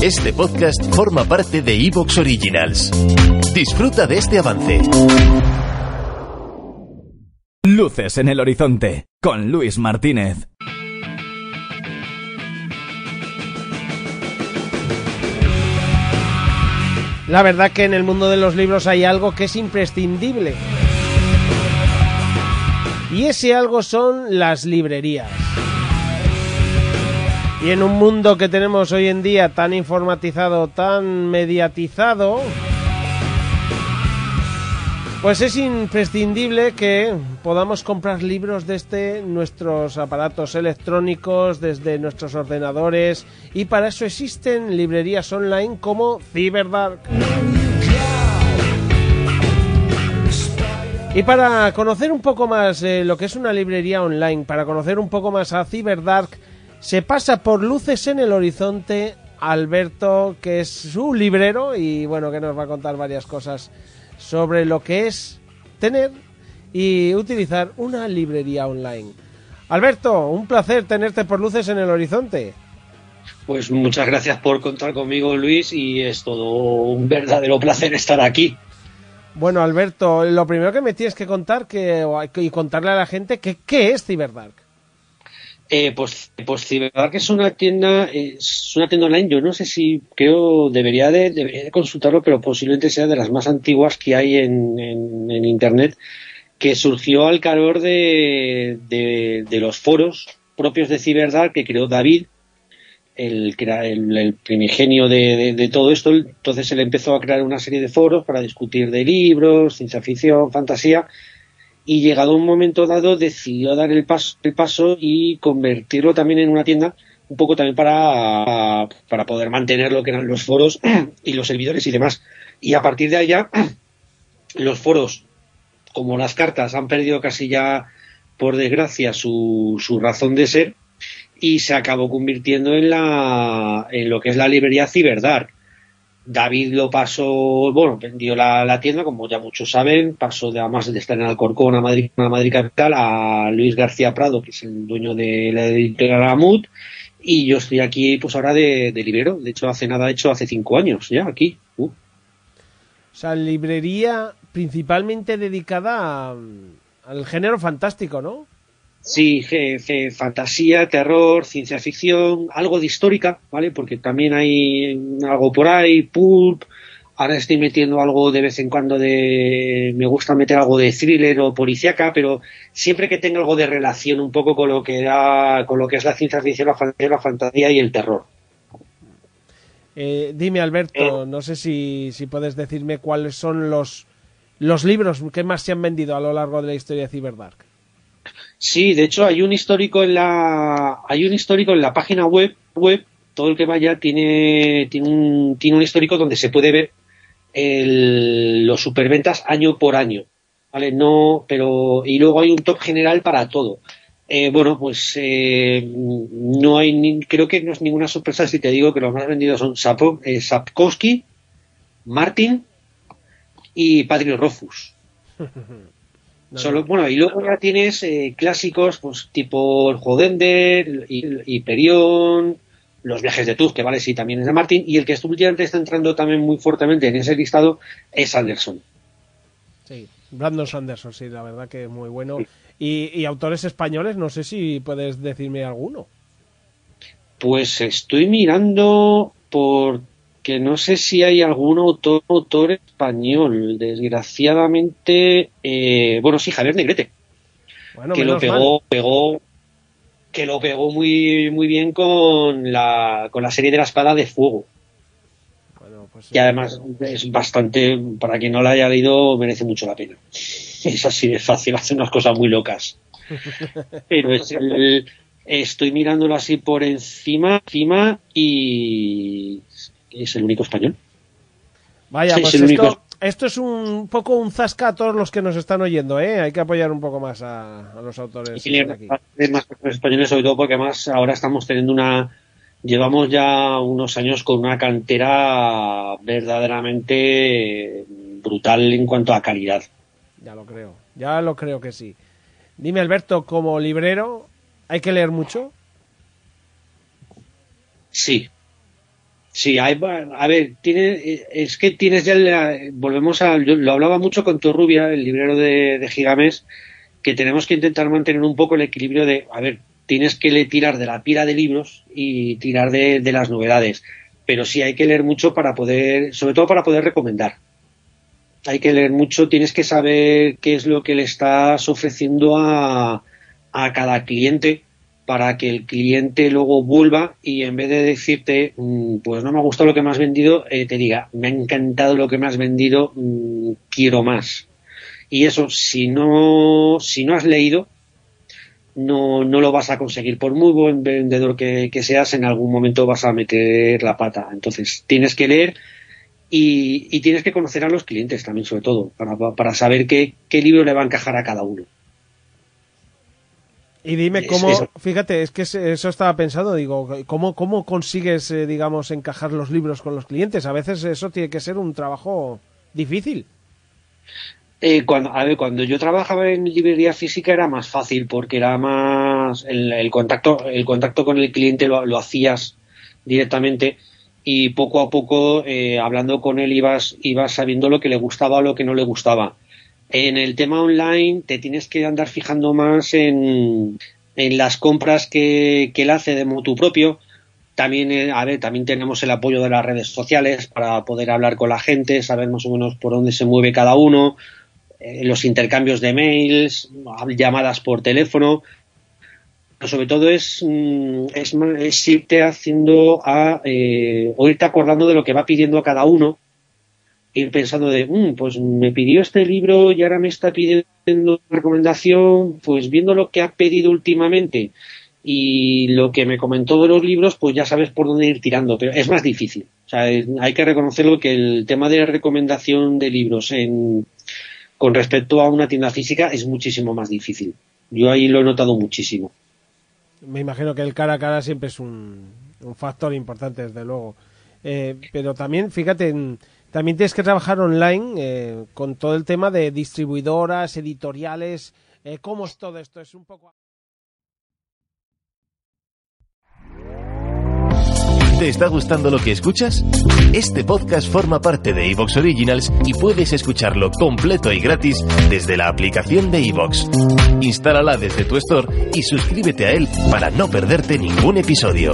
Este podcast forma parte de Evox Originals. Disfruta de este avance. Luces en el horizonte con Luis Martínez. La verdad que en el mundo de los libros hay algo que es imprescindible. Y ese algo son las librerías. Y en un mundo que tenemos hoy en día tan informatizado, tan mediatizado, pues es imprescindible que podamos comprar libros desde nuestros aparatos electrónicos, desde nuestros ordenadores, y para eso existen librerías online como Cyberdark. Y para conocer un poco más eh, lo que es una librería online, para conocer un poco más a Cyberdark, se pasa por luces en el horizonte Alberto, que es su librero y bueno, que nos va a contar varias cosas sobre lo que es tener y utilizar una librería online. Alberto, un placer tenerte por luces en el horizonte. Pues muchas gracias por contar conmigo, Luis, y es todo un verdadero placer estar aquí. Bueno, Alberto, lo primero que me tienes que contar que, y contarle a la gente que qué es Cyberdark. Eh, pues, pues Cyberdark es una tienda, es una tienda online. Yo no sé si creo debería de, debería de consultarlo, pero posiblemente sea de las más antiguas que hay en, en, internet, que surgió al calor de, de, de, los foros propios de Cyberdark que creó David, el que el, el primigenio de, de, todo esto. Entonces él empezó a crear una serie de foros para discutir de libros, ciencia ficción, fantasía y llegado un momento dado decidió dar el paso, el paso y convertirlo también en una tienda un poco también para, para poder mantener lo que eran los foros y los servidores y demás. Y a partir de allá, los foros, como las cartas, han perdido casi ya, por desgracia, su, su razón de ser y se acabó convirtiendo en, la, en lo que es la librería Cyberdark David lo pasó, bueno, vendió la, tienda, como ya muchos saben, pasó de además de estar en Alcorcón, a Madrid, a Madrid Capital, a Luis García Prado, que es el dueño de la editorial Amut, y yo estoy aquí, pues ahora de, de librero. De hecho, hace nada, hecho hace cinco años ya aquí. Uh. O sea, librería principalmente dedicada al género fantástico, ¿no? Sí, jefe, fantasía, terror, ciencia ficción, algo de histórica, ¿vale? Porque también hay algo por ahí, pulp. Ahora estoy metiendo algo de vez en cuando de. Me gusta meter algo de thriller o policíaca, pero siempre que tenga algo de relación un poco con lo que era, con lo que es la ciencia ficción, la fantasía, la fantasía y el terror. Eh, dime, Alberto, eh. no sé si, si puedes decirme cuáles son los, los libros que más se han vendido a lo largo de la historia de Cyberdark. Sí, de hecho hay un histórico en la hay un histórico en la página web web todo el que vaya tiene tiene un, tiene un histórico donde se puede ver el, los superventas año por año, vale no pero y luego hay un top general para todo. Eh, bueno, pues eh, no hay ni, creo que no es ninguna sorpresa si te digo que los más vendidos son Sapo, eh, Sapkowski, Martin y Patrick Rofus. No, Solo, bueno, y luego ya tienes eh, clásicos, pues tipo el Jodender, Hyperion, los viajes de Tuz, que vale, sí, también es de Martin, y el que últimamente está entrando también muy fuertemente en ese listado es Anderson. Sí, Brandon Sanderson, sí, la verdad que es muy bueno. Y, y autores españoles, no sé si puedes decirme alguno. Pues estoy mirando por que no sé si hay algún autor, autor español. Desgraciadamente, eh, bueno, sí, Javier Negrete. Bueno, que lo pegó, mal. pegó, que lo pegó muy, muy bien con la, con la serie de la espada de fuego. Bueno, pues, y además es bastante, para quien no la haya leído, merece mucho la pena. Es así de fácil, hace unas cosas muy locas. Pero es el, estoy mirándolo así por encima, encima y es el único español. Vaya, sí, pues es esto, único... esto, es un poco un zasca a todos los que nos están oyendo, ¿eh? Hay que apoyar un poco más a, a los autores. Y aquí. más españoles, sobre todo porque además ahora estamos teniendo una. Llevamos ya unos años con una cantera verdaderamente brutal en cuanto a calidad. Ya lo creo, ya lo creo que sí. Dime, Alberto, como librero, ¿hay que leer mucho? Sí, Sí, hay, a ver, tiene, es que tienes ya, volvemos a, lo hablaba mucho con Torrubia, el librero de, de Gigames, que tenemos que intentar mantener un poco el equilibrio de, a ver, tienes que tirar de la pila de libros y tirar de, de las novedades, pero sí hay que leer mucho para poder, sobre todo para poder recomendar. Hay que leer mucho, tienes que saber qué es lo que le estás ofreciendo a, a cada cliente para que el cliente luego vuelva y en vez de decirte, mm, pues no me ha gustado lo que me has vendido, eh, te diga, me ha encantado lo que me has vendido, mm, quiero más. Y eso, si no, si no has leído, no, no lo vas a conseguir. Por muy buen vendedor que, seas, en algún momento vas a meter la pata. Entonces, tienes que leer y, tienes que conocer a los clientes también, sobre todo, para, para saber qué, qué libro le va a encajar a cada uno. Y dime cómo, fíjate, es que eso estaba pensado, digo, ¿cómo, cómo consigues, eh, digamos, encajar los libros con los clientes? A veces eso tiene que ser un trabajo difícil. Eh, cuando, a ver, cuando yo trabajaba en librería física era más fácil porque era más el, contacto, el contacto con el cliente lo, hacías directamente y poco a poco eh, hablando con él ibas, ibas sabiendo lo que le gustaba o lo que no le gustaba en el tema online te tienes que andar fijando más en, en las compras que, que él hace de motu propio. También, eh, a ver, también tenemos el apoyo de las redes sociales para poder hablar con la gente, saber más o menos por dónde se mueve cada uno, eh, los intercambios de mails, llamadas por teléfono. Pero sobre todo es, mm, es, es irte haciendo a, eh, o irte acordando de lo que va pidiendo a cada uno ir pensando de, mm, pues me pidió este libro y ahora me está pidiendo recomendación, pues viendo lo que ha pedido últimamente y lo que me comentó de los libros, pues ya sabes por dónde ir tirando, pero es más difícil. O sea, hay que reconocerlo que el tema de la recomendación de libros en, con respecto a una tienda física es muchísimo más difícil. Yo ahí lo he notado muchísimo. Me imagino que el cara a cara siempre es un, un factor importante, desde luego. Eh, pero también, fíjate, en, también tienes que trabajar online eh, con todo el tema de distribuidoras, editoriales. Eh, ¿Cómo es todo esto? Es un poco. ¿Te está gustando lo que escuchas? Este podcast forma parte de Evox Originals y puedes escucharlo completo y gratis desde la aplicación de Evox. Instálala desde tu store y suscríbete a él para no perderte ningún episodio.